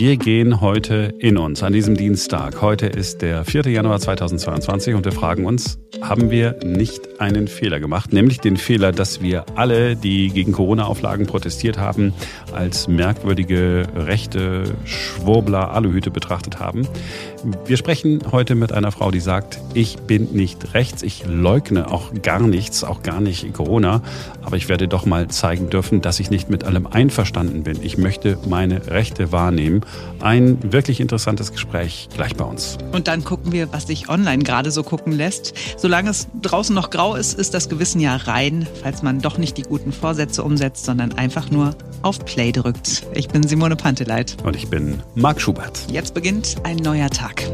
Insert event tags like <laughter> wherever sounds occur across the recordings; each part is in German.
Wir gehen heute in uns an diesem Dienstag. Heute ist der 4. Januar 2022 und wir fragen uns, haben wir nicht einen Fehler gemacht? Nämlich den Fehler, dass wir alle, die gegen Corona-Auflagen protestiert haben, als merkwürdige rechte Schwurbler Aluhüte betrachtet haben. Wir sprechen heute mit einer Frau, die sagt, ich bin nicht rechts, ich leugne auch gar nichts, auch gar nicht Corona, aber ich werde doch mal zeigen dürfen, dass ich nicht mit allem einverstanden bin. Ich möchte meine Rechte wahrnehmen ein wirklich interessantes Gespräch gleich bei uns. Und dann gucken wir, was sich online gerade so gucken lässt. Solange es draußen noch grau ist, ist das Gewissen ja rein, falls man doch nicht die guten Vorsätze umsetzt, sondern einfach nur auf Play drückt. Ich bin Simone Panteleit. Und ich bin Marc Schubert. Jetzt beginnt ein neuer Tag.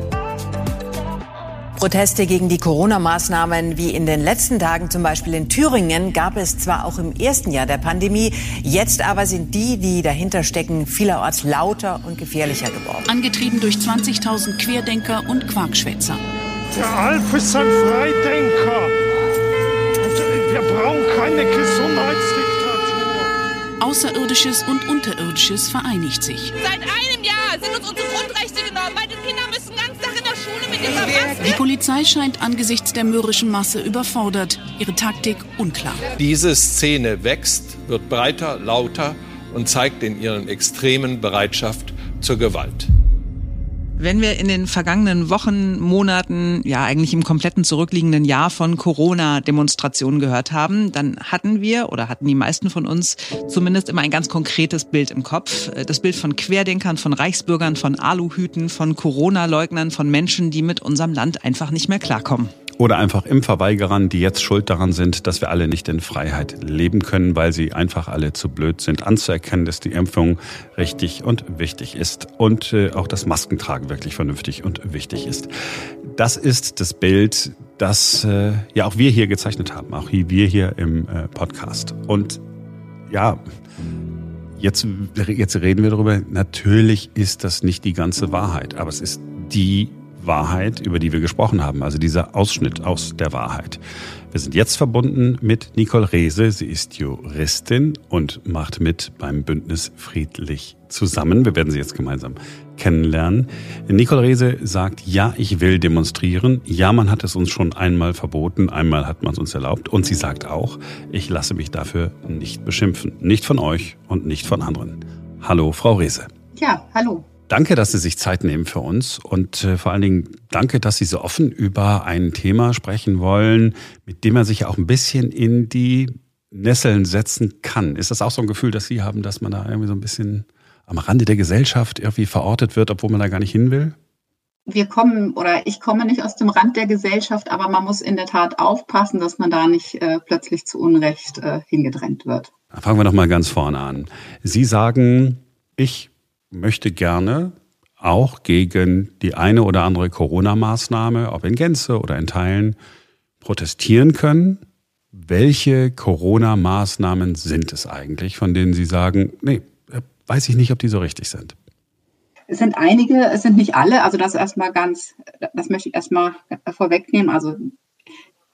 Proteste gegen die Corona-Maßnahmen wie in den letzten Tagen zum Beispiel in Thüringen gab es zwar auch im ersten Jahr der Pandemie, jetzt aber sind die, die dahinter stecken, vielerorts lauter und gefährlicher geworden. Angetrieben durch 20.000 Querdenker und Quarkschwätzer. Der Alf ist ein Freidenker. Wir brauchen keine Gesundheitsdiktatur. Außerirdisches und Unterirdisches vereinigt sich. Seit einem Jahr sind uns unsere Grundrechte genommen. Meine Kinder müssen ganz Tag Die Polizei scheint angesichts der mürrischen Masse überfordert. Ihre Taktik unklar. Diese Szene wächst, wird breiter, lauter und zeigt in ihren extremen Bereitschaft zur Gewalt. Wenn wir in den vergangenen Wochen, Monaten, ja eigentlich im kompletten zurückliegenden Jahr von Corona-Demonstrationen gehört haben, dann hatten wir oder hatten die meisten von uns zumindest immer ein ganz konkretes Bild im Kopf. Das Bild von Querdenkern, von Reichsbürgern, von Aluhüten, von Corona-Leugnern, von Menschen, die mit unserem Land einfach nicht mehr klarkommen. Oder einfach Impfverweigerern, die jetzt schuld daran sind, dass wir alle nicht in Freiheit leben können, weil sie einfach alle zu blöd sind, anzuerkennen, dass die Impfung richtig und wichtig ist und äh, auch das Maskentragen wirklich vernünftig und wichtig ist. Das ist das Bild, das äh, ja auch wir hier gezeichnet haben, auch wir hier im äh, Podcast. Und ja, jetzt, jetzt reden wir darüber. Natürlich ist das nicht die ganze Wahrheit, aber es ist die Wahrheit, über die wir gesprochen haben, also dieser Ausschnitt aus der Wahrheit. Wir sind jetzt verbunden mit Nicole Rehse. Sie ist Juristin und macht mit beim Bündnis Friedlich zusammen. Wir werden sie jetzt gemeinsam kennenlernen. Nicole Rehse sagt, ja, ich will demonstrieren. Ja, man hat es uns schon einmal verboten, einmal hat man es uns erlaubt. Und sie sagt auch, ich lasse mich dafür nicht beschimpfen. Nicht von euch und nicht von anderen. Hallo, Frau Rehse. Ja, hallo. Danke, dass Sie sich Zeit nehmen für uns und äh, vor allen Dingen danke, dass Sie so offen über ein Thema sprechen wollen, mit dem man sich auch ein bisschen in die Nesseln setzen kann. Ist das auch so ein Gefühl, dass Sie haben, dass man da irgendwie so ein bisschen am Rande der Gesellschaft irgendwie verortet wird, obwohl man da gar nicht hin will? Wir kommen oder ich komme nicht aus dem Rand der Gesellschaft, aber man muss in der Tat aufpassen, dass man da nicht äh, plötzlich zu Unrecht äh, hingedrängt wird. Fangen wir noch mal ganz vorne an. Sie sagen, ich möchte gerne auch gegen die eine oder andere Corona-Maßnahme, ob in Gänze oder in Teilen, protestieren können. Welche Corona-Maßnahmen sind es eigentlich, von denen Sie sagen, nee, weiß ich nicht, ob die so richtig sind? Es sind einige, es sind nicht alle. Also das erstmal ganz, das möchte ich erstmal vorwegnehmen. Also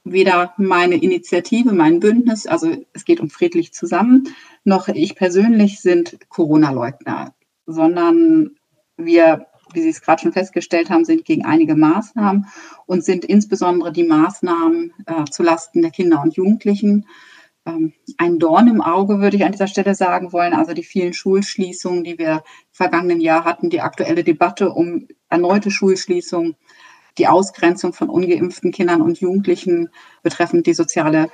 weder meine Initiative, mein Bündnis, also es geht um friedlich zusammen, noch ich persönlich sind Corona-Leugner sondern wir, wie Sie es gerade schon festgestellt haben, sind gegen einige Maßnahmen und sind insbesondere die Maßnahmen äh, zulasten der Kinder und Jugendlichen ähm, ein Dorn im Auge, würde ich an dieser Stelle sagen wollen. Also die vielen Schulschließungen, die wir im vergangenen Jahr hatten, die aktuelle Debatte um erneute Schulschließungen, die Ausgrenzung von ungeimpften Kindern und Jugendlichen betreffend die soziale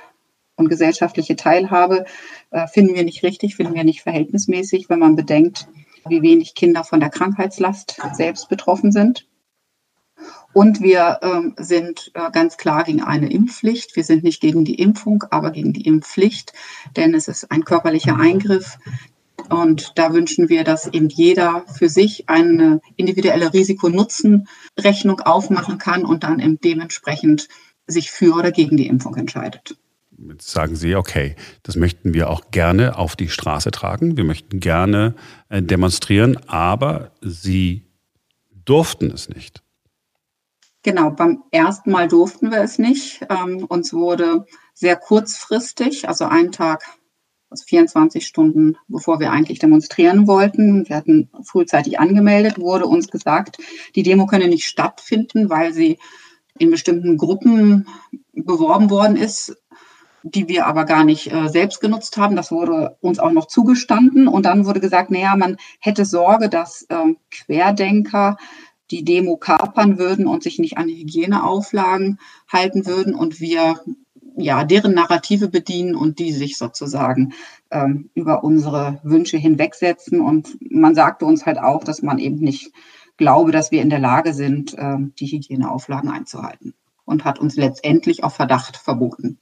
und gesellschaftliche Teilhabe, äh, finden wir nicht richtig, finden wir nicht verhältnismäßig, wenn man bedenkt, wie wenig Kinder von der Krankheitslast selbst betroffen sind. Und wir ähm, sind äh, ganz klar gegen eine Impfpflicht. Wir sind nicht gegen die Impfung, aber gegen die Impfpflicht, denn es ist ein körperlicher Eingriff. Und da wünschen wir, dass eben jeder für sich eine individuelle Risiko-Nutzen-Rechnung aufmachen kann und dann eben dementsprechend sich für oder gegen die Impfung entscheidet. Jetzt sagen Sie, okay, das möchten wir auch gerne auf die Straße tragen. Wir möchten gerne äh, demonstrieren, aber Sie durften es nicht. Genau, beim ersten Mal durften wir es nicht. Ähm, uns wurde sehr kurzfristig, also einen Tag also 24 Stunden bevor wir eigentlich demonstrieren wollten. Wir hatten frühzeitig angemeldet, wurde uns gesagt, die Demo könne nicht stattfinden, weil sie in bestimmten Gruppen beworben worden ist, die wir aber gar nicht äh, selbst genutzt haben. Das wurde uns auch noch zugestanden. Und dann wurde gesagt, naja, man hätte Sorge, dass äh, Querdenker die Demo kapern würden und sich nicht an Hygieneauflagen halten würden und wir ja deren Narrative bedienen und die sich sozusagen ähm, über unsere Wünsche hinwegsetzen. Und man sagte uns halt auch, dass man eben nicht glaube, dass wir in der Lage sind, äh, die Hygieneauflagen einzuhalten und hat uns letztendlich auf Verdacht verboten.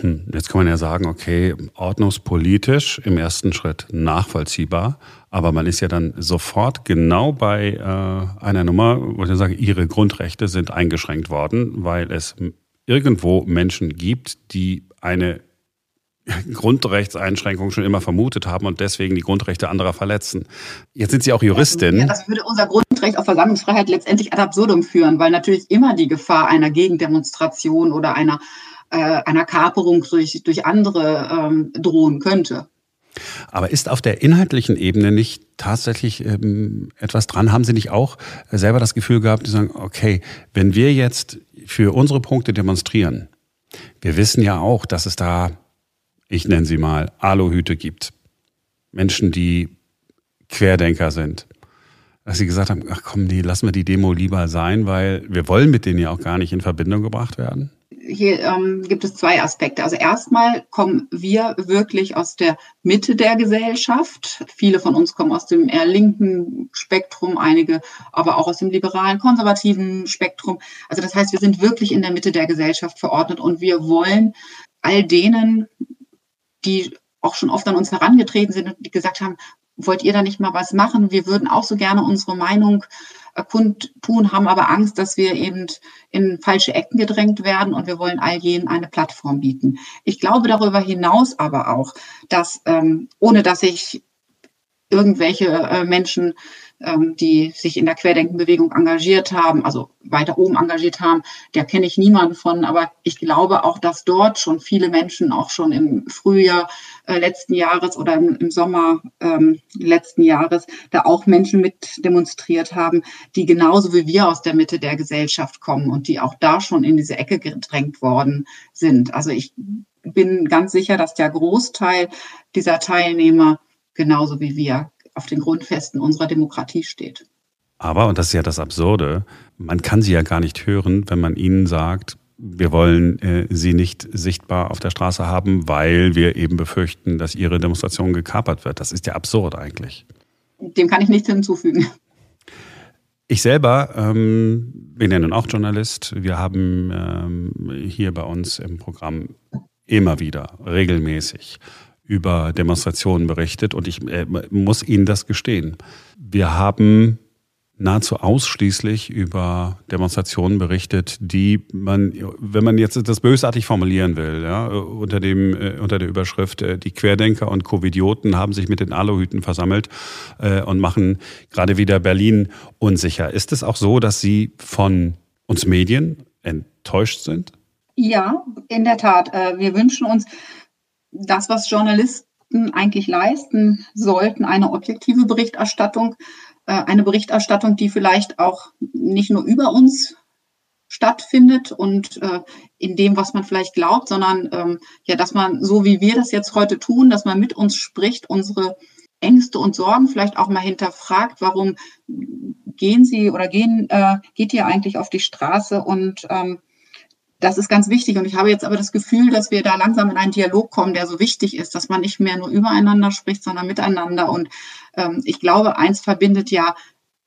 Hm, jetzt kann man ja sagen, okay, ordnungspolitisch im ersten Schritt nachvollziehbar, aber man ist ja dann sofort genau bei äh, einer Nummer, wo ich sage, ihre Grundrechte sind eingeschränkt worden, weil es irgendwo Menschen gibt, die eine <laughs> Grundrechtseinschränkung schon immer vermutet haben und deswegen die Grundrechte anderer verletzen. Jetzt sind Sie auch Juristin. Ja, das würde unser Grundrecht auf Versammlungsfreiheit letztendlich ad absurdum führen, weil natürlich immer die Gefahr einer Gegendemonstration oder einer äh, einer Kaperung durch, durch andere ähm, drohen könnte. Aber ist auf der inhaltlichen Ebene nicht tatsächlich ähm, etwas dran? Haben Sie nicht auch selber das Gefühl gehabt, die sagen, okay, wenn wir jetzt für unsere Punkte demonstrieren, wir wissen ja auch, dass es da, ich nenne sie mal, Aluhüte gibt. Menschen, die Querdenker sind. Dass sie gesagt haben, ach komm, nee, lassen wir die Demo lieber sein, weil wir wollen mit denen ja auch gar nicht in Verbindung gebracht werden? Hier ähm, gibt es zwei Aspekte. Also erstmal kommen wir wirklich aus der Mitte der Gesellschaft. Viele von uns kommen aus dem eher linken Spektrum, einige aber auch aus dem liberalen, konservativen Spektrum. Also das heißt, wir sind wirklich in der Mitte der Gesellschaft verordnet und wir wollen all denen, die auch schon oft an uns herangetreten sind und gesagt haben, wollt ihr da nicht mal was machen? Wir würden auch so gerne unsere Meinung kundtun, haben aber Angst, dass wir eben in falsche Ecken gedrängt werden und wir wollen all jenen eine Plattform bieten. Ich glaube darüber hinaus aber auch, dass ähm, ohne dass ich irgendwelche äh, Menschen die sich in der Querdenkenbewegung engagiert haben, also weiter oben engagiert haben. Da kenne ich niemanden von, aber ich glaube auch, dass dort schon viele Menschen auch schon im Frühjahr äh, letzten Jahres oder im, im Sommer ähm, letzten Jahres da auch Menschen mit demonstriert haben, die genauso wie wir aus der Mitte der Gesellschaft kommen und die auch da schon in diese Ecke gedrängt worden sind. Also ich bin ganz sicher, dass der Großteil dieser Teilnehmer genauso wie wir auf den Grundfesten unserer Demokratie steht. Aber, und das ist ja das Absurde, man kann sie ja gar nicht hören, wenn man ihnen sagt, wir wollen äh, sie nicht sichtbar auf der Straße haben, weil wir eben befürchten, dass ihre Demonstration gekapert wird. Das ist ja absurd eigentlich. Dem kann ich nichts hinzufügen. Ich selber ähm, bin ja nun auch Journalist. Wir haben ähm, hier bei uns im Programm immer wieder regelmäßig über Demonstrationen berichtet und ich äh, muss Ihnen das gestehen. Wir haben nahezu ausschließlich über Demonstrationen berichtet, die man, wenn man jetzt das bösartig formulieren will, ja, unter dem äh, unter der Überschrift äh, die Querdenker und Covidioten haben sich mit den Aluhüten versammelt äh, und machen gerade wieder Berlin unsicher. Ist es auch so, dass Sie von uns Medien enttäuscht sind? Ja, in der Tat. Äh, wir wünschen uns das, was Journalisten eigentlich leisten sollten, eine objektive Berichterstattung, äh, eine Berichterstattung, die vielleicht auch nicht nur über uns stattfindet und äh, in dem, was man vielleicht glaubt, sondern ähm, ja, dass man so wie wir das jetzt heute tun, dass man mit uns spricht, unsere Ängste und Sorgen vielleicht auch mal hinterfragt, warum gehen Sie oder gehen äh, geht ihr eigentlich auf die Straße und ähm, das ist ganz wichtig. Und ich habe jetzt aber das Gefühl, dass wir da langsam in einen Dialog kommen, der so wichtig ist, dass man nicht mehr nur übereinander spricht, sondern miteinander. Und ähm, ich glaube, eins verbindet ja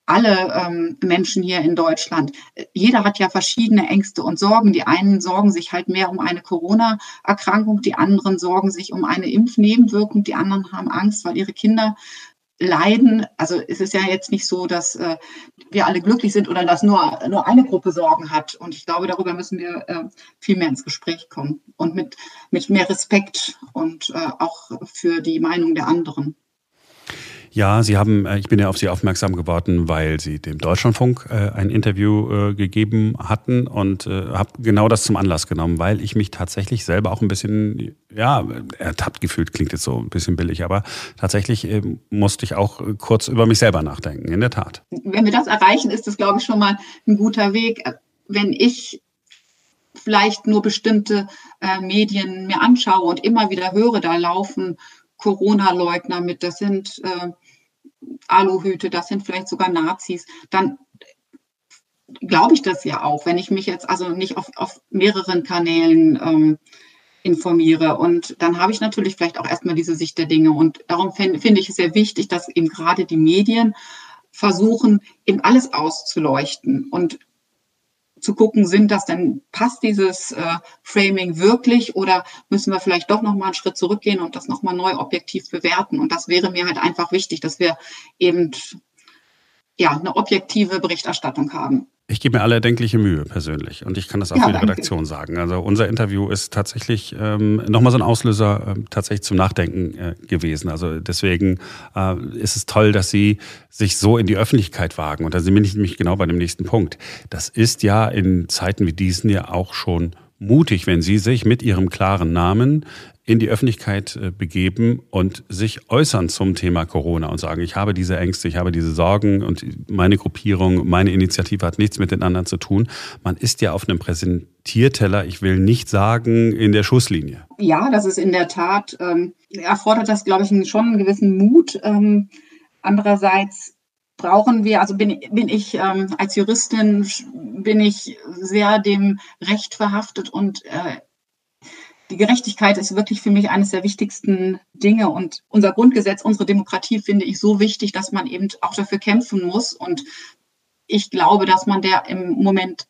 alle ähm, Menschen hier in Deutschland. Jeder hat ja verschiedene Ängste und Sorgen. Die einen sorgen sich halt mehr um eine Corona-Erkrankung, die anderen sorgen sich um eine Impfnebenwirkung, die anderen haben Angst, weil ihre Kinder leiden. Also es ist ja jetzt nicht so, dass äh, wir alle glücklich sind oder dass nur, nur eine Gruppe Sorgen hat. Und ich glaube, darüber müssen wir äh, viel mehr ins Gespräch kommen und mit, mit mehr Respekt und äh, auch für die Meinung der anderen. Ja, Sie haben, äh, ich bin ja auf Sie aufmerksam geworden, weil Sie dem Deutschlandfunk äh, ein Interview äh, gegeben hatten und habe genau das zum Anlass genommen, weil ich mich tatsächlich selber auch ein bisschen, ja, ertappt gefühlt, klingt jetzt so ein bisschen billig, aber tatsächlich musste ich auch kurz über mich selber nachdenken, in der Tat. Wenn wir das erreichen, ist das, glaube ich, schon mal ein guter Weg. Wenn ich vielleicht nur bestimmte äh, Medien mir anschaue und immer wieder höre, da laufen Corona-Leugner mit, das sind äh, Aluhüte, das sind vielleicht sogar Nazis, dann glaube ich das ja auch, wenn ich mich jetzt also nicht auf, auf mehreren Kanälen ähm, informiere. Und dann habe ich natürlich vielleicht auch erstmal diese Sicht der Dinge. Und darum finde find ich es sehr wichtig, dass eben gerade die Medien versuchen, eben alles auszuleuchten und zu gucken, sind das denn, passt dieses äh, Framing wirklich oder müssen wir vielleicht doch nochmal einen Schritt zurückgehen und das nochmal neu objektiv bewerten? Und das wäre mir halt einfach wichtig, dass wir eben ja, eine objektive Berichterstattung haben. Ich gebe mir alle erdenkliche Mühe persönlich und ich kann das auch ja, für die Redaktion sagen. Also unser Interview ist tatsächlich ähm, nochmal so ein Auslöser äh, tatsächlich zum Nachdenken äh, gewesen. Also deswegen äh, ist es toll, dass Sie sich so in die Öffentlichkeit wagen. Und da sind wir nämlich genau bei dem nächsten Punkt. Das ist ja in Zeiten wie diesen ja auch schon mutig, wenn Sie sich mit Ihrem klaren Namen in die Öffentlichkeit äh, begeben und sich äußern zum Thema Corona und sagen, ich habe diese Ängste, ich habe diese Sorgen und meine Gruppierung, meine Initiative hat nichts mit den anderen zu tun. Man ist ja auf einem Präsentierteller, ich will nicht sagen, in der Schusslinie. Ja, das ist in der Tat, ähm, erfordert das, glaube ich, schon einen gewissen Mut. Ähm, andererseits brauchen wir, also bin, bin ich ähm, als Juristin, bin ich sehr dem Recht verhaftet und äh, die Gerechtigkeit ist wirklich für mich eines der wichtigsten Dinge und unser Grundgesetz, unsere Demokratie finde ich so wichtig, dass man eben auch dafür kämpfen muss und ich glaube, dass man der im Moment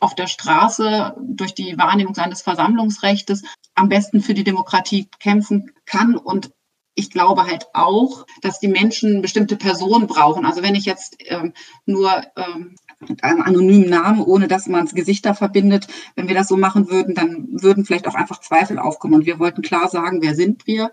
auf der Straße durch die Wahrnehmung seines Versammlungsrechts am besten für die Demokratie kämpfen kann und ich glaube halt auch, dass die Menschen bestimmte Personen brauchen. Also wenn ich jetzt ähm, nur ähm, mit einem anonymen Namen, ohne dass man das Gesicht da verbindet, wenn wir das so machen würden, dann würden vielleicht auch einfach Zweifel aufkommen. Und wir wollten klar sagen, wer sind wir,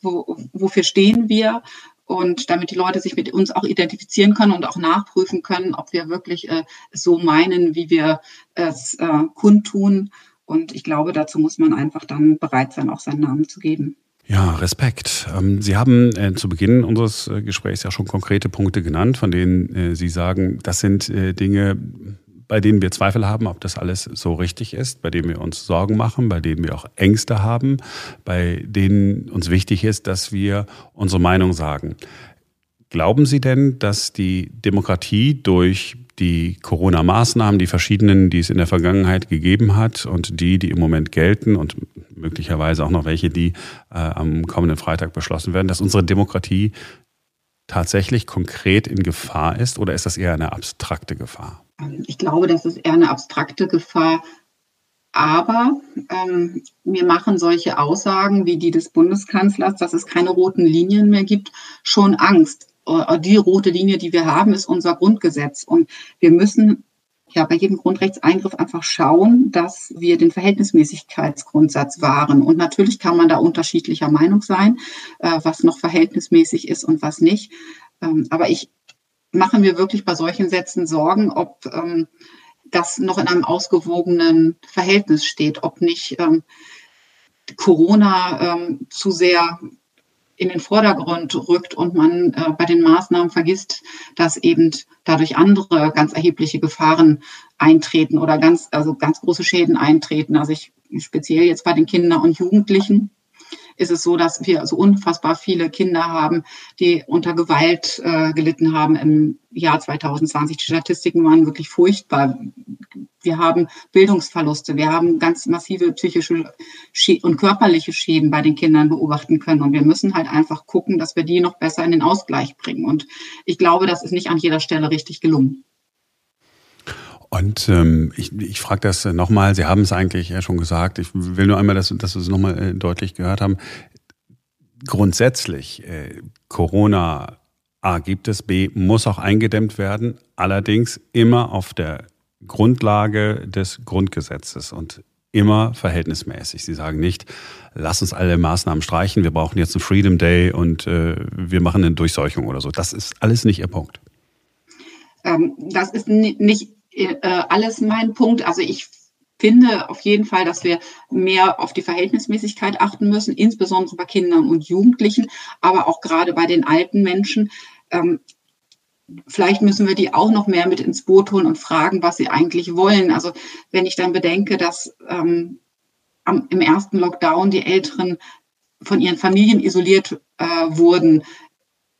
wo, wofür stehen wir und damit die Leute sich mit uns auch identifizieren können und auch nachprüfen können, ob wir wirklich äh, so meinen, wie wir es äh, kundtun. Und ich glaube, dazu muss man einfach dann bereit sein, auch seinen Namen zu geben. Ja, Respekt. Ähm, Sie haben äh, zu Beginn unseres äh, Gesprächs ja schon konkrete Punkte genannt, von denen äh, Sie sagen, das sind Dinge, bei denen wir Zweifel haben, ob das alles so richtig ist, bei denen wir uns Sorgen machen, bei denen wir auch Ängste haben, bei denen uns wichtig ist, dass wir unsere Meinung sagen. Glauben Sie denn, dass die Demokratie durch die Corona-Maßnahmen, die verschiedenen, die es in der Vergangenheit gegeben hat und die, die im Moment gelten und möglicherweise auch noch welche, die äh, am kommenden Freitag beschlossen werden, dass unsere Demokratie tatsächlich konkret in Gefahr ist oder ist das eher eine abstrakte Gefahr? Ich glaube, das ist eher eine abstrakte Gefahr. Aber ähm, mir machen solche Aussagen wie die des Bundeskanzlers, dass es keine roten Linien mehr gibt, schon Angst. Äh, die rote Linie, die wir haben, ist unser Grundgesetz. Und wir müssen ja bei jedem Grundrechtseingriff einfach schauen, dass wir den Verhältnismäßigkeitsgrundsatz wahren. Und natürlich kann man da unterschiedlicher Meinung sein, äh, was noch verhältnismäßig ist und was nicht. Ähm, aber ich mache mir wirklich bei solchen Sätzen Sorgen, ob ähm, das noch in einem ausgewogenen Verhältnis steht, ob nicht ähm, Corona zu sehr in den Vordergrund rückt und man äh, bei den Maßnahmen vergisst, dass eben dadurch andere ganz erhebliche Gefahren eintreten oder ganz, also ganz große Schäden eintreten. Also ich speziell jetzt bei den Kindern und Jugendlichen ist es so, dass wir so unfassbar viele Kinder haben, die unter Gewalt äh, gelitten haben im Jahr 2020. Die Statistiken waren wirklich furchtbar. Wir haben Bildungsverluste, wir haben ganz massive psychische und körperliche Schäden bei den Kindern beobachten können. Und wir müssen halt einfach gucken, dass wir die noch besser in den Ausgleich bringen. Und ich glaube, das ist nicht an jeder Stelle richtig gelungen. Und ähm, ich, ich frage das nochmal, Sie haben es eigentlich ja schon gesagt, ich will nur einmal, dass, dass wir es nochmal äh, deutlich gehört haben. Grundsätzlich, äh, Corona A gibt es, B muss auch eingedämmt werden, allerdings immer auf der Grundlage des Grundgesetzes. Und immer verhältnismäßig. Sie sagen nicht, lass uns alle Maßnahmen streichen, wir brauchen jetzt einen Freedom Day und äh, wir machen eine Durchseuchung oder so. Das ist alles nicht Ihr Punkt. Ähm, das ist nicht äh, alles mein Punkt. Also ich finde auf jeden Fall, dass wir mehr auf die Verhältnismäßigkeit achten müssen, insbesondere bei Kindern und Jugendlichen, aber auch gerade bei den alten Menschen. Ähm, vielleicht müssen wir die auch noch mehr mit ins Boot holen und fragen, was sie eigentlich wollen. Also wenn ich dann bedenke, dass ähm, am, im ersten Lockdown die Älteren von ihren Familien isoliert äh, wurden,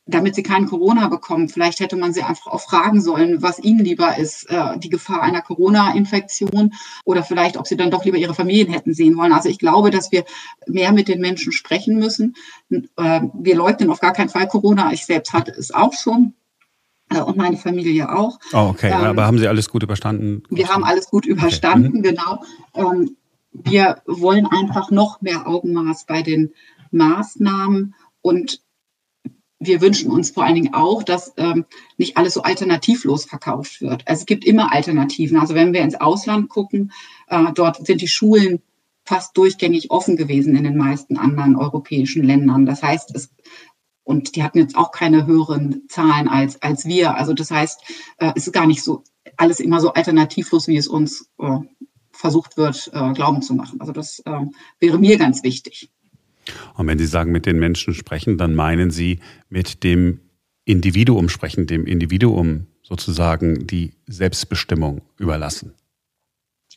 damit sie kein Corona bekommen. Vielleicht hätte man sie einfach auch fragen sollen, was ihnen lieber ist, äh, die Gefahr einer Corona-Infektion oder vielleicht, ob sie dann doch lieber ihre Familien hätten sehen wollen. Also ich glaube, dass wir mehr mit den Menschen sprechen müssen. Äh, wir leugnen auf gar keinen Fall Corona. Ich selbst hatte es auch schon äh, und meine Familie auch. Oh, okay. Ähm, Aber haben Sie alles gut überstanden? Wir haben alles gut überstanden, okay. Mhm. genau. Ähm, wir wollen einfach noch mehr Augenmaß bei den Maßnahmen und wir wünschen uns vor allen Dingen auch, dass ähm, nicht alles so alternativlos verkauft wird. Also es gibt immer Alternativen. Also wenn wir ins Ausland gucken, äh, dort sind die Schulen fast durchgängig offen gewesen in den meisten anderen europäischen Ländern. Das heißt, es und die hatten jetzt auch keine höheren Zahlen als, als wir. Also das heißt, äh, es ist gar nicht so alles immer so alternativlos, wie es uns äh, versucht wird, äh, glauben zu machen. Also das äh, wäre mir ganz wichtig. Und wenn Sie sagen, mit den Menschen sprechen, dann meinen Sie mit dem Individuum sprechen, dem Individuum sozusagen die Selbstbestimmung überlassen.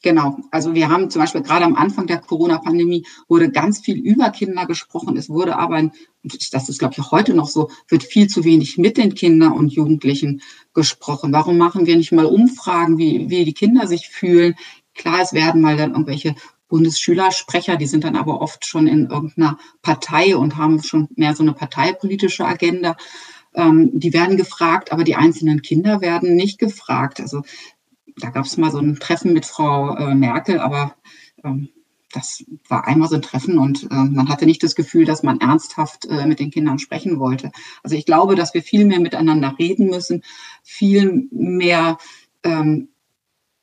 Genau. Also wir haben zum Beispiel gerade am Anfang der Corona-Pandemie wurde ganz viel über Kinder gesprochen. Es wurde aber, und das ist glaube ich heute noch so, wird viel zu wenig mit den Kindern und Jugendlichen gesprochen. Warum machen wir nicht mal Umfragen, wie, wie die Kinder sich fühlen? Klar, es werden mal dann irgendwelche Bundesschülersprecher, die sind dann aber oft schon in irgendeiner Partei und haben schon mehr so eine parteipolitische Agenda. Ähm, die werden gefragt, aber die einzelnen Kinder werden nicht gefragt. Also da gab es mal so ein Treffen mit Frau äh, Merkel, aber ähm, das war einmal so ein Treffen und äh, man hatte nicht das Gefühl, dass man ernsthaft äh, mit den Kindern sprechen wollte. Also ich glaube, dass wir viel mehr miteinander reden müssen, viel mehr ähm,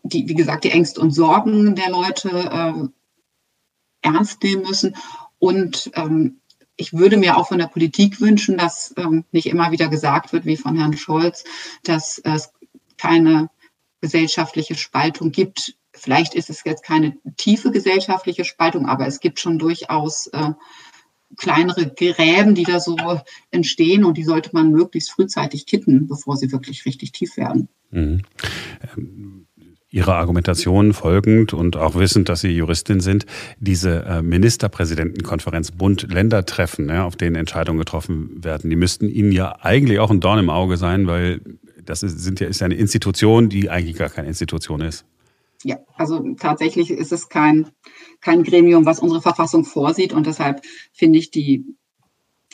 die, wie gesagt, die Ängste und Sorgen der Leute äh, ernst nehmen müssen. Und ähm, ich würde mir auch von der Politik wünschen, dass ähm, nicht immer wieder gesagt wird, wie von Herrn Scholz, dass es keine gesellschaftliche Spaltung gibt. Vielleicht ist es jetzt keine tiefe gesellschaftliche Spaltung, aber es gibt schon durchaus äh, kleinere Gräben, die da so entstehen und die sollte man möglichst frühzeitig kitten, bevor sie wirklich richtig tief werden. Mhm. Ähm Ihrer Argumentation folgend und auch wissend, dass Sie Juristin sind, diese äh, Ministerpräsidentenkonferenz Bund-Länder-Treffen, ja, auf denen Entscheidungen getroffen werden, die müssten Ihnen ja eigentlich auch ein Dorn im Auge sein, weil das ist, sind ja, ist ja eine Institution, die eigentlich gar keine Institution ist. Ja, also tatsächlich ist es kein, kein Gremium, was unsere Verfassung vorsieht und deshalb finde ich die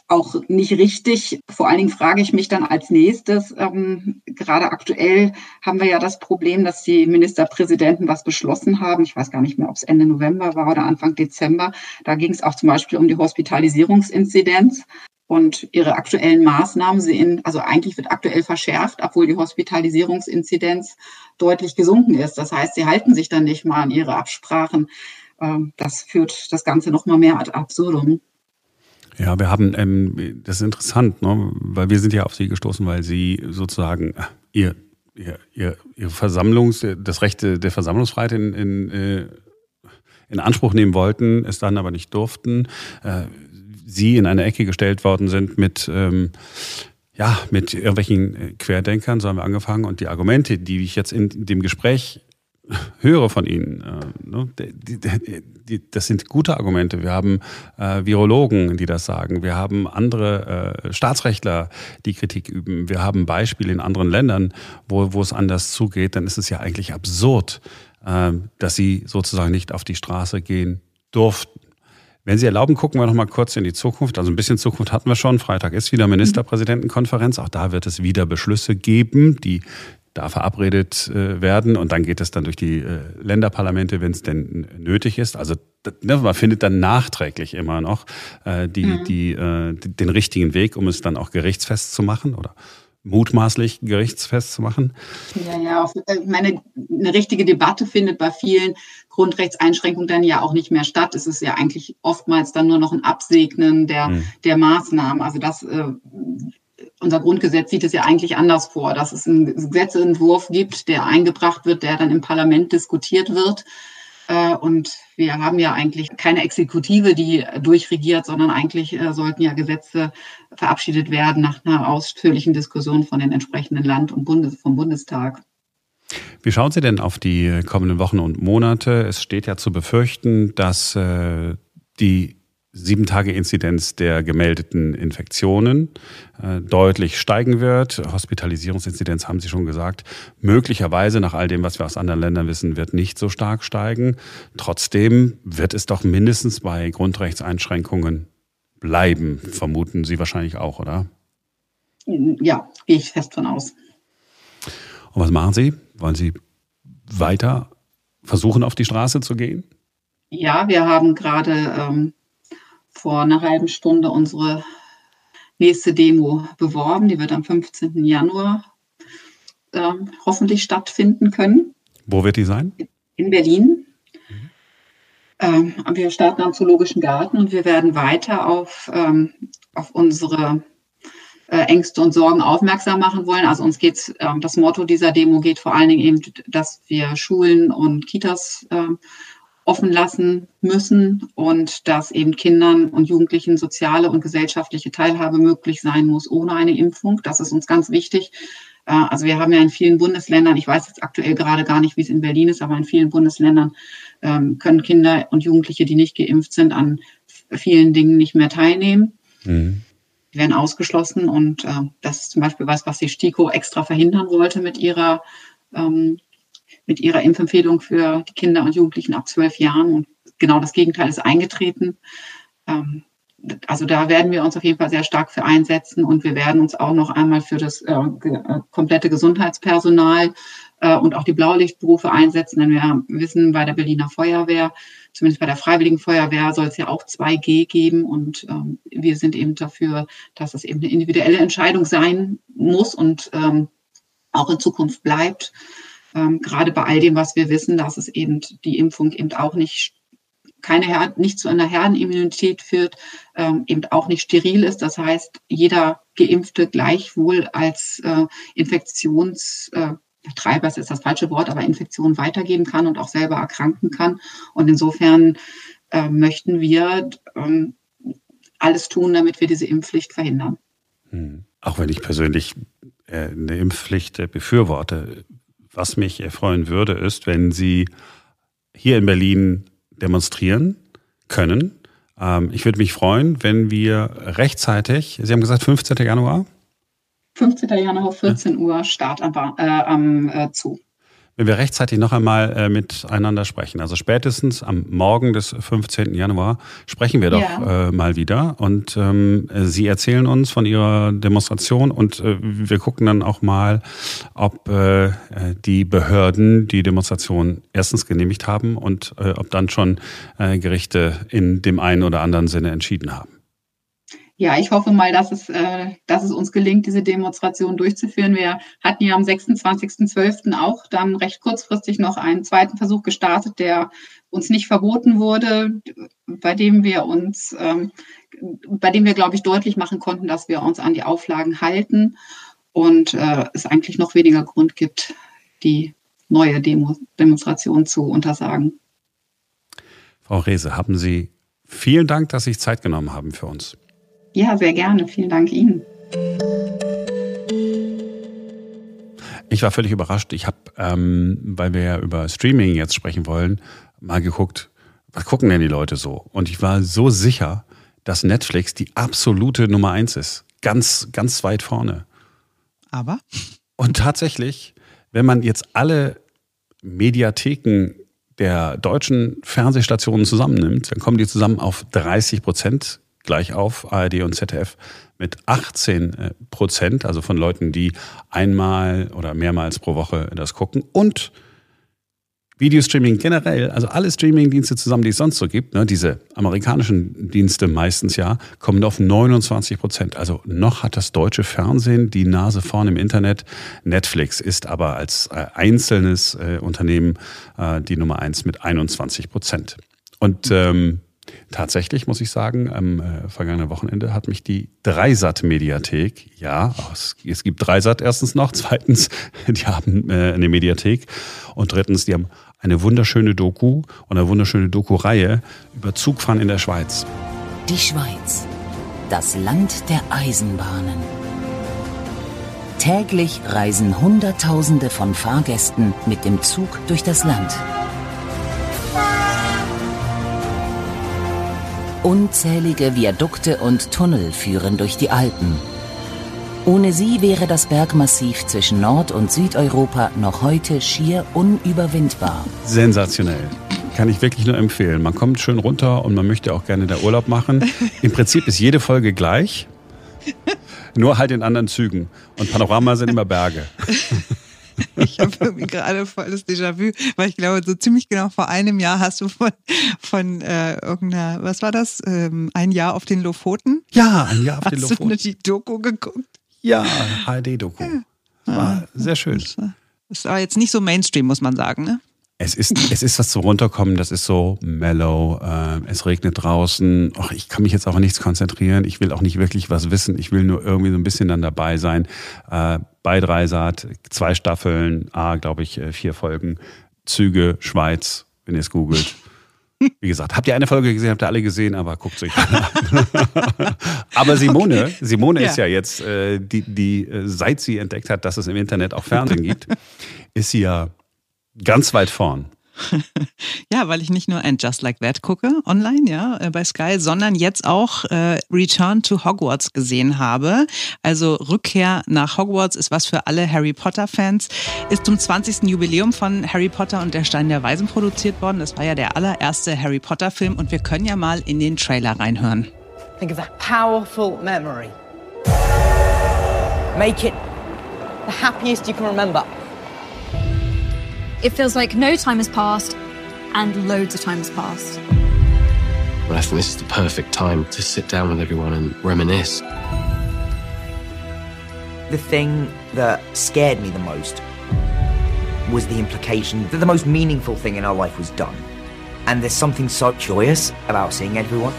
auch nicht richtig. Vor allen Dingen frage ich mich dann als nächstes, ähm, gerade aktuell haben wir ja das Problem, dass die Ministerpräsidenten was beschlossen haben. Ich weiß gar nicht mehr, ob es Ende November war oder Anfang Dezember. Da ging es auch zum Beispiel um die Hospitalisierungsinzidenz. Und ihre aktuellen Maßnahmen sehen, also eigentlich wird aktuell verschärft, obwohl die Hospitalisierungsinzidenz deutlich gesunken ist. Das heißt, sie halten sich dann nicht mal an ihre Absprachen. Ähm, das führt das Ganze noch mal mehr ad absurdum. Ja, wir haben, ähm, das ist interessant, ne? weil wir sind ja auf Sie gestoßen, weil Sie sozusagen äh, Ihr, Ihr, Ihr, Ihre Versammlungs, das Recht der Versammlungsfreiheit in, in, äh, in Anspruch nehmen wollten, es dann aber nicht durften. Äh, Sie in eine Ecke gestellt worden sind mit ähm, ja, mit irgendwelchen Querdenkern, so haben wir angefangen. Und die Argumente, die ich jetzt in dem Gespräch höre von Ihnen, äh, ne, das sind gute Argumente. Wir haben äh, Virologen, die das sagen. Wir haben andere äh, Staatsrechtler, die Kritik üben. Wir haben Beispiele in anderen Ländern, wo, wo es anders zugeht. Dann ist es ja eigentlich absurd, dass Sie sozusagen nicht auf die Straße gehen durften. Wenn Sie erlauben, gucken wir noch mal kurz in die Zukunft. Also ein bisschen Zukunft hatten wir schon. Freitag ist wieder Ministerpräsidentenkonferenz. Auch da wird es wieder Beschlüsse geben, die da verabredet äh, werden und dann geht es dann durch die äh, Länderparlamente, wenn es denn nötig ist. Also ne, man findet dann nachträglich immer noch äh, die, mhm. die, äh, den richtigen Weg, um es dann auch gerichtsfest zu machen oder mutmaßlich gerichtsfest zu machen? Ja, ja, ich äh, meine, eine richtige Debatte findet bei vielen Grundrechtseinschränkungen dann ja auch nicht mehr statt. Es ist ja eigentlich oftmals dann nur noch ein Absegnen der, hm. der Maßnahmen. Also das, äh, unser Grundgesetz sieht es ja eigentlich anders vor, dass es einen Gesetzentwurf gibt, der eingebracht wird, der dann im Parlament diskutiert wird. Äh, und wir haben ja eigentlich keine Exekutive, die durchregiert, sondern eigentlich äh, sollten ja Gesetze verabschiedet werden nach einer ausführlichen Diskussion von den entsprechenden Land- und Bundes vom Bundestag. Wie schauen Sie denn auf die kommenden Wochen und Monate? Es steht ja zu befürchten, dass äh, die Sieben-Tage-Inzidenz der gemeldeten Infektionen äh, deutlich steigen wird. Hospitalisierungsinzidenz haben Sie schon gesagt. Möglicherweise, nach all dem, was wir aus anderen Ländern wissen, wird nicht so stark steigen. Trotzdem wird es doch mindestens bei Grundrechtseinschränkungen bleiben, vermuten Sie wahrscheinlich auch, oder? Ja, gehe ich fest von aus. Und was machen Sie? Wollen Sie weiter versuchen, auf die Straße zu gehen? Ja, wir haben gerade ähm, vor einer halben Stunde unsere nächste Demo beworben. Die wird am 15. Januar äh, hoffentlich stattfinden können. Wo wird die sein? In Berlin. Mhm. Ähm, wir starten am Zoologischen Garten und wir werden weiter auf, ähm, auf unsere äh, Ängste und Sorgen aufmerksam machen wollen. Also uns geht äh, das Motto dieser Demo geht vor allen Dingen eben, dass wir Schulen und Kitas äh, offen lassen müssen und dass eben Kindern und Jugendlichen soziale und gesellschaftliche Teilhabe möglich sein muss ohne eine Impfung. Das ist uns ganz wichtig. Äh, also wir haben ja in vielen Bundesländern, ich weiß jetzt aktuell gerade gar nicht, wie es in Berlin ist, aber in vielen Bundesländern ähm, können Kinder und Jugendliche, die nicht geimpft sind, an vielen Dingen nicht mehr teilnehmen. Mhm. Die werden ausgeschlossen und äh, das ist zum Beispiel was, was die STIKO extra verhindern wollte mit ihrer ähm, mit ihrer Impfempfehlung für die Kinder und Jugendlichen ab zwölf Jahren. Und genau das Gegenteil ist eingetreten. Ähm, also da werden wir uns auf jeden Fall sehr stark für einsetzen und wir werden uns auch noch einmal für das äh, äh, komplette Gesundheitspersonal äh, und auch die Blaulichtberufe einsetzen, denn wir wissen, bei der Berliner Feuerwehr, zumindest bei der Freiwilligen Feuerwehr, soll es ja auch 2G geben und ähm, wir sind eben dafür, dass es eben eine individuelle Entscheidung sein muss und ähm, auch in Zukunft bleibt ähm, gerade bei all dem, was wir wissen, dass es eben die Impfung eben auch nicht keine Her nicht zu einer Herdenimmunität führt, ähm, eben auch nicht steril ist. Das heißt, jeder Geimpfte gleichwohl als äh, Infektionstreiber, äh, ist das falsche Wort, aber Infektion weitergeben kann und auch selber erkranken kann. Und insofern äh, möchten wir ähm, alles tun, damit wir diese Impfpflicht verhindern. Hm. Auch wenn ich persönlich äh, eine Impfpflicht äh, befürworte, was mich erfreuen würde, ist, wenn Sie hier in Berlin demonstrieren können. Ähm, ich würde mich freuen, wenn wir rechtzeitig, Sie haben gesagt 15. Januar? 15. Januar, 14 ja. Uhr, Start am, äh, am äh, Zoo wenn wir rechtzeitig noch einmal äh, miteinander sprechen. Also spätestens am Morgen des 15. Januar sprechen wir doch ja. äh, mal wieder. Und ähm, Sie erzählen uns von Ihrer Demonstration und äh, wir gucken dann auch mal, ob äh, die Behörden die Demonstration erstens genehmigt haben und äh, ob dann schon äh, Gerichte in dem einen oder anderen Sinne entschieden haben ja, ich hoffe mal, dass es, äh, dass es uns gelingt, diese Demonstration durchzuführen. Wir hatten ja am 26.12. auch dann recht kurzfristig noch einen zweiten Versuch gestartet, der uns nicht verboten wurde, bei dem wir uns, ähm, bei dem wir, glaube ich, deutlich machen konnten, dass wir uns an die Auflagen halten und äh, es eigentlich noch weniger Grund gibt, die neue Demo Demonstration zu untersagen. Frau Rehse, haben Sie vielen Dank, dass Sie sich Zeit genommen haben für uns. Ja, sehr gerne. Vielen Dank Ihnen. Ich war völlig überrascht. Ich habe, ähm, weil wir ja über Streaming jetzt sprechen wollen, mal geguckt, was gucken denn die Leute so? Und ich war so sicher, dass Netflix die absolute Nummer eins ist. Ganz, ganz weit vorne. Aber? Und tatsächlich, wenn man jetzt alle Mediatheken der deutschen Fernsehstationen zusammennimmt, dann kommen die zusammen auf 30 Prozent gleich auf, ARD und ZDF, mit 18 äh, Prozent, also von Leuten, die einmal oder mehrmals pro Woche das gucken. Und Videostreaming generell, also alle Streamingdienste zusammen, die es sonst so gibt, ne, diese amerikanischen Dienste meistens ja, kommen auf 29 Prozent. Also noch hat das deutsche Fernsehen die Nase vorne im Internet. Netflix ist aber als äh, einzelnes äh, Unternehmen äh, die Nummer eins mit 21 Prozent. Und ähm, Tatsächlich muss ich sagen, am äh, vergangenen Wochenende hat mich die Dreisat-Mediathek, ja, es, es, gibt Dreisat erstens noch, <laughs> zweitens, die haben äh, eine Mediathek und drittens, die haben eine wunderschöne Doku und eine wunderschöne Doku-Reihe über Zugfahren in der Schweiz. Die Schweiz, das Land der Eisenbahnen. Täglich reisen Hunderttausende von Fahrgästen mit dem Zug durch das Land. Unzählige Viadukte und Tunnel führen durch die Alpen. Ohne sie wäre das Bergmassiv zwischen Nord- und Südeuropa noch heute schier unüberwindbar. Sensationell. Kann ich wirklich nur empfehlen. Man kommt schön runter und man möchte auch gerne da Urlaub machen. Im Prinzip ist jede Folge gleich, nur halt in anderen Zügen. Und Panorama sind immer Berge. <laughs> Ich habe irgendwie gerade voll das Déjà-vu, weil ich glaube, so ziemlich genau vor einem Jahr hast du von, von äh, irgendeiner, was war das? Ähm, ein Jahr auf den Lofoten? Ja, ein Jahr auf hast den Lofoten. Hast du die Doku geguckt? Ja, HD-Doku. Ja. War sehr schön. Das war jetzt nicht so Mainstream, muss man sagen, ne? Es ist, es ist was zum Runterkommen, das ist so mellow, äh, es regnet draußen, Och, ich kann mich jetzt auch nichts konzentrieren, ich will auch nicht wirklich was wissen, ich will nur irgendwie so ein bisschen dann dabei sein. Äh, bei Dreisat, zwei Staffeln, A, glaube ich, äh, vier Folgen, Züge, Schweiz, wenn ihr es googelt. <laughs> Wie gesagt, habt ihr eine Folge gesehen, habt ihr alle gesehen, aber guckt euch an. <laughs> aber Simone, okay. Simone ja. ist ja jetzt, äh, die, die, äh, seit sie entdeckt hat, dass es im Internet auch Fernsehen gibt, <laughs> ist sie ja Ganz weit vorn. <laughs> ja, weil ich nicht nur ein Just Like That gucke online, ja, äh, bei Sky, sondern jetzt auch äh, Return to Hogwarts gesehen habe. Also Rückkehr nach Hogwarts ist was für alle Harry Potter Fans. Ist zum 20. Jubiläum von Harry Potter und der Stein der Weisen produziert worden. Das war ja der allererste Harry Potter Film und wir können ja mal in den Trailer reinhören. Think of that powerful memory. Make it the happiest you can remember. It feels like no time has passed and loads of time has passed. Well, I think this is the perfect time to sit down with everyone and reminisce. The thing that scared me the most was the implication that the most meaningful thing in our life was done. And there's something so joyous about seeing everyone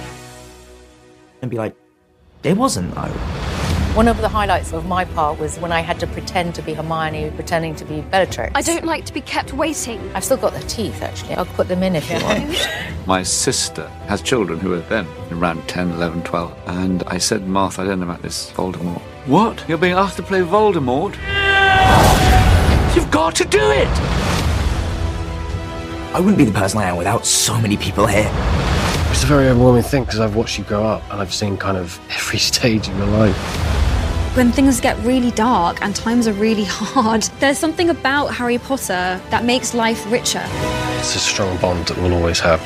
and be like, it wasn't though. One of the highlights of my part was when I had to pretend to be Hermione, pretending to be Bellatrix. I don't like to be kept waiting. I've still got the teeth, actually. I'll put them in if you want. <laughs> My sister has children who are then around 10, 11, 12. And I said, Martha, I don't know about this Voldemort. What? You're being asked to play Voldemort? You've got to do it! I wouldn't be the person I am without so many people here. It's a very overwhelming thing because I've watched you grow up and I've seen kind of <laughs> every stage of your life when things get really dark and times are really hard, <laughs> there's something about Harry Potter that makes life richer. It's a strong bond that we'll always have.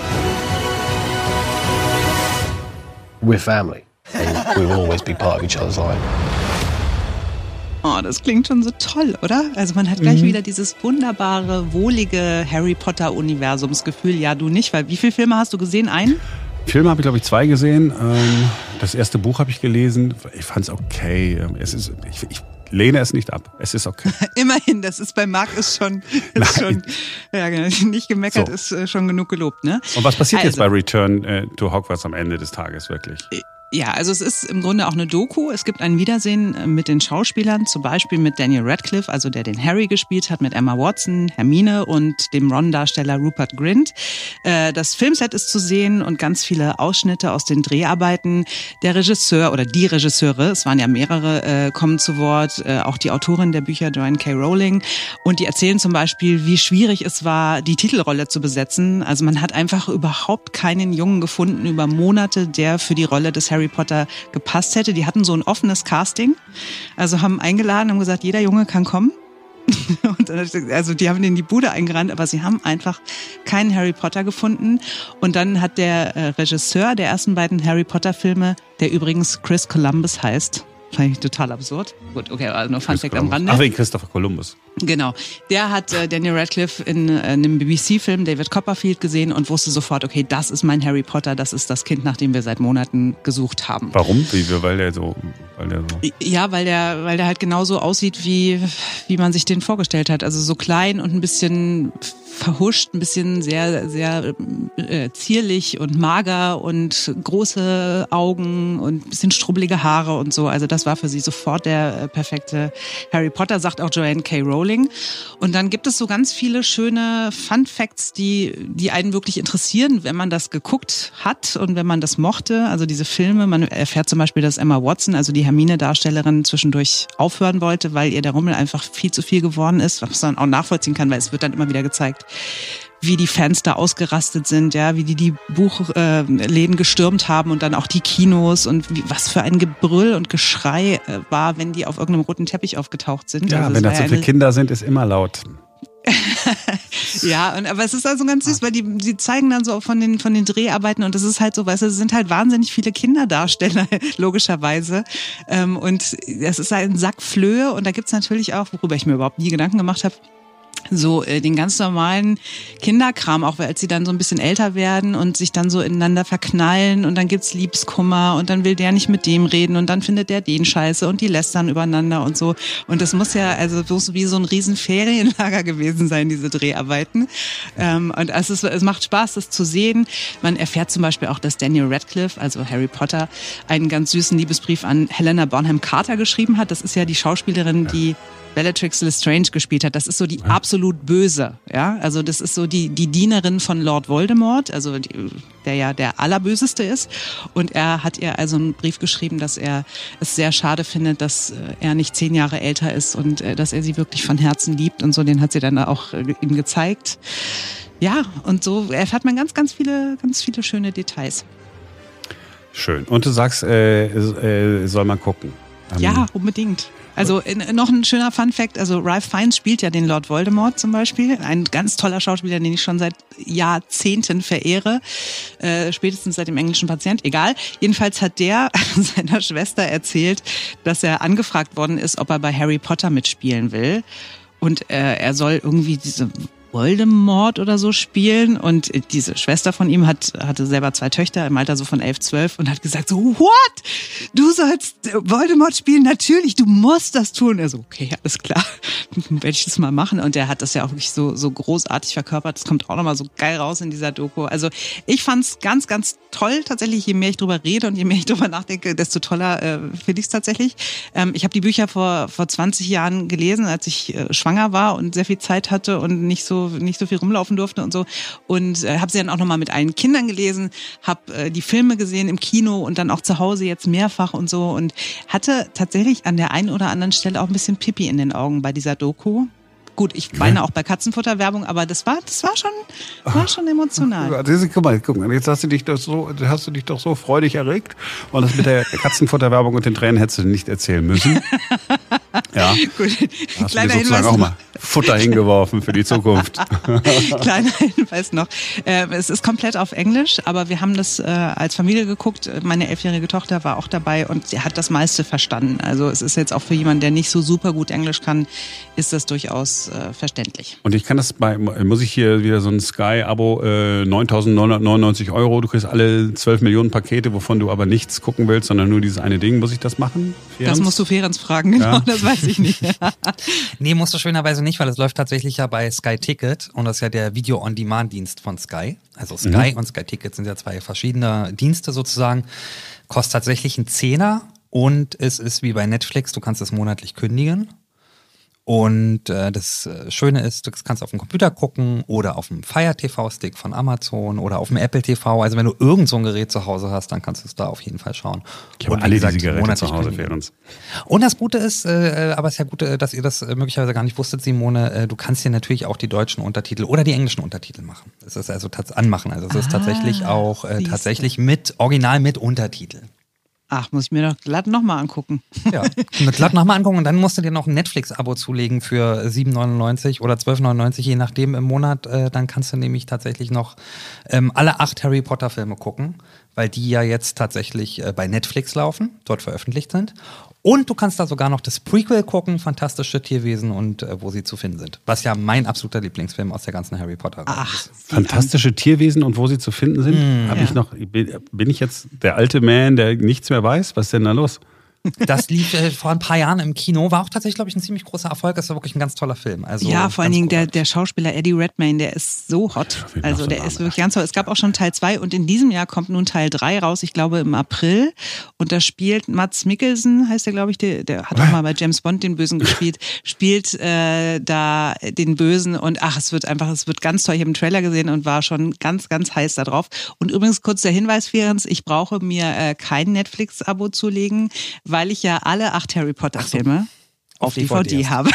We're family, and <laughs> we will always be part of each other's life. Oh, das klingt schon so toll, oder? Also man hat gleich mhm. wieder dieses wunderbare, wohlige Harry Potter Universumsgefühl. Ja, du nicht, weil wie viele Filme hast du gesehen? Einen? Filme habe ich, glaube ich, zwei gesehen. Ähm, das erste Buch habe ich gelesen. Ich fand es okay. Es ist, ich, ich lehne es nicht ab. Es ist okay. <laughs> Immerhin, das ist bei Marc ist schon, <laughs> ist schon ja, genau, <laughs> nicht gemeckert, so. ist äh, schon genug gelobt. Ne? Und was passiert also, jetzt bei Return äh, to Hogwarts am Ende des Tages wirklich? Ja, also es ist im Grunde auch eine Doku. Es gibt ein Wiedersehen äh, mit den Schauspielern, zum Beispiel mit Daniel Radcliffe, also der den Harry gespielt hat, mit Emma Watson, Hermine und dem Ron-Darsteller Rupert Grint. Äh, das Filmset ist zu sehen und ganz viele Ausschnitte aus den Dreharbeiten. Der Regisseur oder die Regisseure, es waren ja mehrere, äh, kommen zu Wort, auch die Autorin der Bücher Joanne K. Rowling. Und die erzählen zum Beispiel, wie schwierig es war, die Titelrolle zu besetzen. Also man hat einfach überhaupt keinen Jungen gefunden über Monate, der für die Rolle des Harry Harry Potter gepasst hätte. Die hatten so ein offenes Casting, also haben eingeladen, haben gesagt, jeder Junge kann kommen. <laughs> Und also die haben in die Bude eingerannt, aber sie haben einfach keinen Harry Potter gefunden. Und dann hat der äh, Regisseur der ersten beiden Harry Potter Filme, der übrigens Chris Columbus heißt, Fand ich total absurd. Gut, okay, also nur Fun Fact am Rande. Ach, wegen Christopher Columbus. Genau. Der hat äh, Daniel Radcliffe in äh, einem BBC-Film David Copperfield gesehen und wusste sofort, okay, das ist mein Harry Potter, das ist das Kind, nach dem wir seit Monaten gesucht haben. Warum? Weil der so, weil der so. Ja, weil der, weil der halt genauso aussieht, wie, wie man sich den vorgestellt hat. Also so klein und ein bisschen verhuscht, ein bisschen sehr, sehr äh, zierlich und mager und große Augen und ein bisschen strubbelige Haare und so. Also das war für sie sofort der äh, perfekte Harry Potter, sagt auch Joanne K. Rowling. Und dann gibt es so ganz viele schöne Fun Facts, die, die einen wirklich interessieren, wenn man das geguckt hat und wenn man das mochte. Also diese Filme, man erfährt zum Beispiel, dass Emma Watson, also die Hermine-Darstellerin, zwischendurch aufhören wollte, weil ihr der Rummel einfach viel zu viel geworden ist, was man auch nachvollziehen kann, weil es wird dann immer wieder gezeigt, wie die Fans da ausgerastet sind, ja, wie die die Buchläden äh, gestürmt haben und dann auch die Kinos und wie, was für ein Gebrüll und Geschrei äh, war, wenn die auf irgendeinem roten Teppich aufgetaucht sind. Ja, also wenn da so viele Kinder sind, ist immer laut. <laughs> ja, und, aber es ist also ganz süß, weil die, die zeigen dann so von den, von den Dreharbeiten und das ist halt so, weißt du, es sind halt wahnsinnig viele Kinderdarsteller, <laughs> logischerweise. Ähm, und es ist halt ein Sack Flöhe und da gibt's natürlich auch, worüber ich mir überhaupt nie Gedanken gemacht habe, so äh, den ganz normalen Kinderkram, auch als sie dann so ein bisschen älter werden und sich dann so ineinander verknallen und dann gibt's Liebeskummer und dann will der nicht mit dem reden und dann findet der den scheiße und die lästern übereinander und so. Und das muss ja also wie so ein riesen Ferienlager gewesen sein, diese Dreharbeiten. Ähm, und es, ist, es macht Spaß, das zu sehen. Man erfährt zum Beispiel auch, dass Daniel Radcliffe, also Harry Potter, einen ganz süßen Liebesbrief an Helena Bonham Carter geschrieben hat. Das ist ja die Schauspielerin, die Bellatrix Lestrange gespielt hat. Das ist so die absolut böse, ja. Also das ist so die die Dienerin von Lord Voldemort, also die, der ja der allerböseste ist. Und er hat ihr also einen Brief geschrieben, dass er es sehr schade findet, dass äh, er nicht zehn Jahre älter ist und äh, dass er sie wirklich von Herzen liebt und so. Den hat sie dann auch äh, ihm gezeigt. Ja, und so erfährt man ganz, ganz viele, ganz viele schöne Details. Schön. Und du sagst, äh, äh, soll man gucken. Ähm, ja, unbedingt. Also noch ein schöner Fun Fact, also Ralph Fiennes spielt ja den Lord Voldemort zum Beispiel. Ein ganz toller Schauspieler, den ich schon seit Jahrzehnten verehre. Äh, spätestens seit dem englischen Patient, egal. Jedenfalls hat der <laughs> seiner Schwester erzählt, dass er angefragt worden ist, ob er bei Harry Potter mitspielen will. Und äh, er soll irgendwie diese Voldemort oder so spielen. Und diese Schwester von ihm hat, hatte selber zwei Töchter im Alter so von elf, zwölf und hat gesagt so, what? Du sollst Voldemort spielen? Natürlich, du musst das tun. Er so, okay, alles klar, <laughs> werde ich das mal machen. Und er hat das ja auch wirklich so, so großartig verkörpert. Das kommt auch nochmal so geil raus in dieser Doku. Also ich fand's ganz, ganz toll tatsächlich. Je mehr ich drüber rede und je mehr ich drüber nachdenke, desto toller äh, finde ich es tatsächlich. Ähm, ich habe die Bücher vor, vor 20 Jahren gelesen, als ich äh, schwanger war und sehr viel Zeit hatte und nicht so nicht so viel rumlaufen durfte und so. Und äh, habe sie dann auch nochmal mit allen Kindern gelesen, habe äh, die Filme gesehen im Kino und dann auch zu Hause jetzt mehrfach und so und hatte tatsächlich an der einen oder anderen Stelle auch ein bisschen Pipi in den Augen bei dieser Doku. Gut, ich weine auch bei Katzenfutterwerbung, aber das war, das war schon, war schon emotional. <laughs> Guck mal, guck mal, jetzt hast du dich doch so, hast du dich doch so freudig erregt. Und das mit der <laughs> Katzenfutterwerbung und den Tränen hättest du nicht erzählen müssen. <laughs> Ja. Gut. Hast Kleiner du mir sozusagen auch mal Futter hingeworfen für die Zukunft. <laughs> Kleiner Hinweis noch. Äh, es ist komplett auf Englisch, aber wir haben das äh, als Familie geguckt. Meine elfjährige Tochter war auch dabei und sie hat das meiste verstanden. Also es ist jetzt auch für jemanden, der nicht so super gut Englisch kann, ist das durchaus äh, verständlich. Und ich kann das bei, muss ich hier wieder so ein Sky-Abo, äh, 9.999 Euro, du kriegst alle 12 Millionen Pakete, wovon du aber nichts gucken willst, sondern nur dieses eine Ding. Muss ich das machen? Ferenz? Das musst du Ferenz fragen, genau, ja. <laughs> weiß ich nicht. <laughs> nee, musst du schönerweise nicht, weil es läuft tatsächlich ja bei Sky Ticket und das ist ja der Video-on-Demand-Dienst von Sky. Also Sky mhm. und Sky Ticket sind ja zwei verschiedene Dienste sozusagen. Kostet tatsächlich einen Zehner und es ist wie bei Netflix, du kannst es monatlich kündigen. Und äh, das äh, Schöne ist, du kannst auf dem Computer gucken oder auf dem Fire TV Stick von Amazon oder auf dem Apple TV. Also wenn du irgend so ein Gerät zu Hause hast, dann kannst du es da auf jeden Fall schauen. Ich habe alle gesagt, diese Geräte zu Hause für uns. Und das Gute ist, äh, aber es ist ja gut, äh, dass ihr das äh, möglicherweise gar nicht wusstet, Simone, äh, du kannst hier natürlich auch die deutschen Untertitel oder die englischen Untertitel machen. Das ist also anmachen. Also es ist ah, tatsächlich auch äh, tatsächlich mit Original mit Untertitel. Ach, muss ich mir doch glatt nochmal angucken. Ja, <laughs> glatt nochmal angucken und dann musst du dir noch ein Netflix-Abo zulegen für 7,99 oder 12,99, je nachdem im Monat. Äh, dann kannst du nämlich tatsächlich noch ähm, alle acht Harry Potter-Filme gucken, weil die ja jetzt tatsächlich äh, bei Netflix laufen, dort veröffentlicht sind. Und du kannst da sogar noch das Prequel gucken, Fantastische Tierwesen und äh, wo sie zu finden sind. Was ja mein absoluter Lieblingsfilm aus der ganzen Harry Potter Ach, ist. Fantastische Tierwesen und wo sie zu finden sind. Mm, Hab ja. ich noch, bin, bin ich jetzt der alte Man, der nichts mehr weiß? Was ist denn da los? Das lief äh, vor ein paar Jahren im Kino, war auch tatsächlich, glaube ich, ein ziemlich großer Erfolg. Das war wirklich ein ganz toller Film. Also ja, vor allen Dingen der, der Schauspieler Eddie Redmayne, der ist so hot. mir Also der ist wirklich ganz toll. Es gab auch schon Teil 2 und in diesem Jahr kommt nun Teil 3 raus, ich glaube im April. Und da spielt Mats Mikkelsen, heißt der, glaube ich, der, der hat auch mal bei James Bond den Bösen gespielt, <laughs> spielt äh, da den Bösen und ach, es wird einfach, es wird ganz toll. Ich habe einen Trailer gesehen und war schon ganz, ganz heiß da drauf. Und übrigens kurz der Hinweis, Ferenc, ich brauche mir äh, kein Netflix-Abo zulegen, weil ich ja alle acht Harry Potter-Filme auf Auf DVD, DVD habe.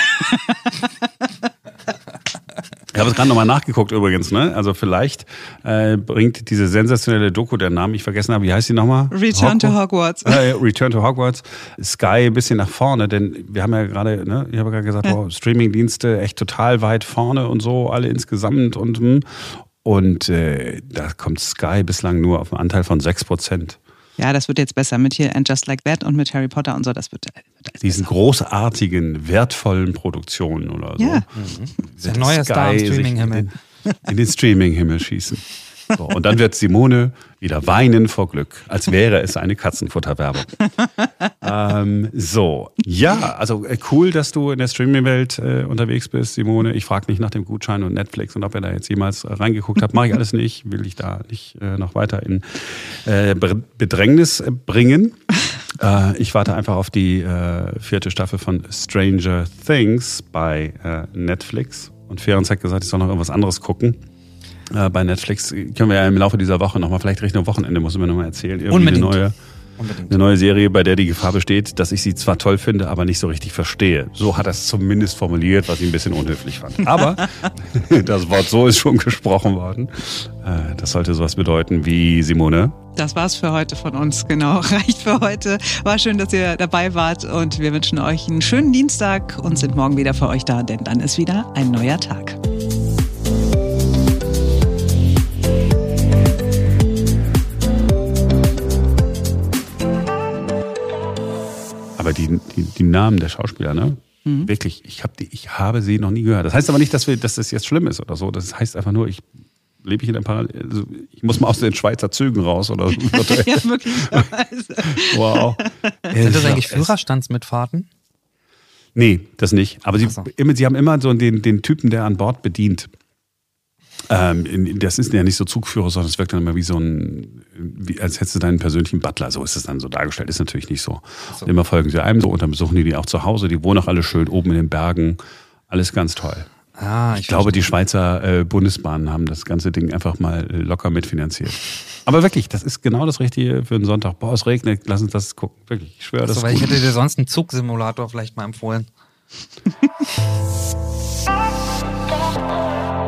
Ich habe es gerade nochmal nachgeguckt übrigens. Ne? Also vielleicht äh, bringt diese sensationelle Doku, der Namen ich vergessen habe, wie heißt die nochmal? Return to Hogwarts. Äh, Return to Hogwarts. Sky ein bisschen nach vorne, denn wir haben ja gerade, ne, ich habe gerade gesagt, Ja. wow, Streamingdienste echt total weit vorne und so, alle insgesamt und hm. und äh, da kommt Sky bislang nur auf einen Anteil von 6%. Ja, das wird jetzt besser mit hier And Just Like That und mit Harry Potter und so. Das wird, wird Diesen großartigen, wertvollen Produktionen oder so. Ja. Der neue Star im Streaming-Himmel. In, den- in den Streaming-Himmel schießen. So, und dann wird Simone wieder weinen vor Glück, als wäre es eine Katzenfutterwerbung. ähm, so, ja, also äh, cool, dass du in der Streaming-Welt äh, unterwegs bist, Simone. Ich frage nicht nach dem Gutschein und Netflix und ob ihr da jetzt jemals reingeguckt habt. Mache ich alles nicht, will ich da nicht äh, noch weiter in äh, Be- Bedrängnis äh, bringen. Äh, ich warte einfach auf die vierte Staffel von Stranger Things bei Netflix. Und Ferenc hat gesagt, ich soll noch irgendwas anderes gucken. Äh, bei Netflix können wir ja im Laufe dieser Woche nochmal, vielleicht Richtung Wochenende, muss mir nochmal erzählen, irgendwie Unbedingt. eine neue, Unbedingt. eine neue Serie, bei der die Gefahr besteht, dass ich sie zwar toll finde, aber nicht so richtig verstehe. So hat er es zumindest formuliert, was ich ein bisschen unhöflich fand. Aber <laughs> das Wort so ist schon gesprochen worden. Äh, das sollte sowas bedeuten wie Simone. Das war's für heute von uns, genau. <laughs> Reicht für heute. War schön, dass ihr dabei wart und wir wünschen euch einen schönen Dienstag und sind morgen wieder für euch da, denn dann ist wieder ein neuer Tag. Namen der Schauspieler, ne? Wirklich, ich, hab die, ich habe sie noch nie gehört. Das heißt aber nicht, dass, wir, dass das jetzt schlimm ist oder so. Das heißt einfach nur, ich lebe ich in der Parallel. Also ich muss mal aus den Schweizer Zügen raus oder so. <laughs> ja, möglicherweise. wow. <laughs> Sind das eigentlich Führerstandsmitfahrten? Nee, das nicht. Aber sie, so. immer, sie haben immer so den, den Typen, der an Bord bedient. Ähm, das ist ja nicht so Zugführer, sondern es wirkt dann immer wie so ein, wie, als hättest du deinen persönlichen Butler. So ist es dann so dargestellt. Ist natürlich nicht so. so. Immer folgen sie einem so und dann besuchen die die auch zu Hause. Die wohnen auch alle schön oben in den Bergen. Alles ganz toll. Ah, Ich glaube, die Schweizer äh, Bundesbahnen haben das ganze Ding einfach mal äh, locker mitfinanziert. Aber wirklich, das ist genau das Richtige für einen Sonntag. Boah, es regnet, lass uns das gucken. Wirklich, ich schwöre, das so, ist weil ich gut. hätte dir sonst einen Zugsimulator vielleicht mal empfohlen. <laughs> <laughs>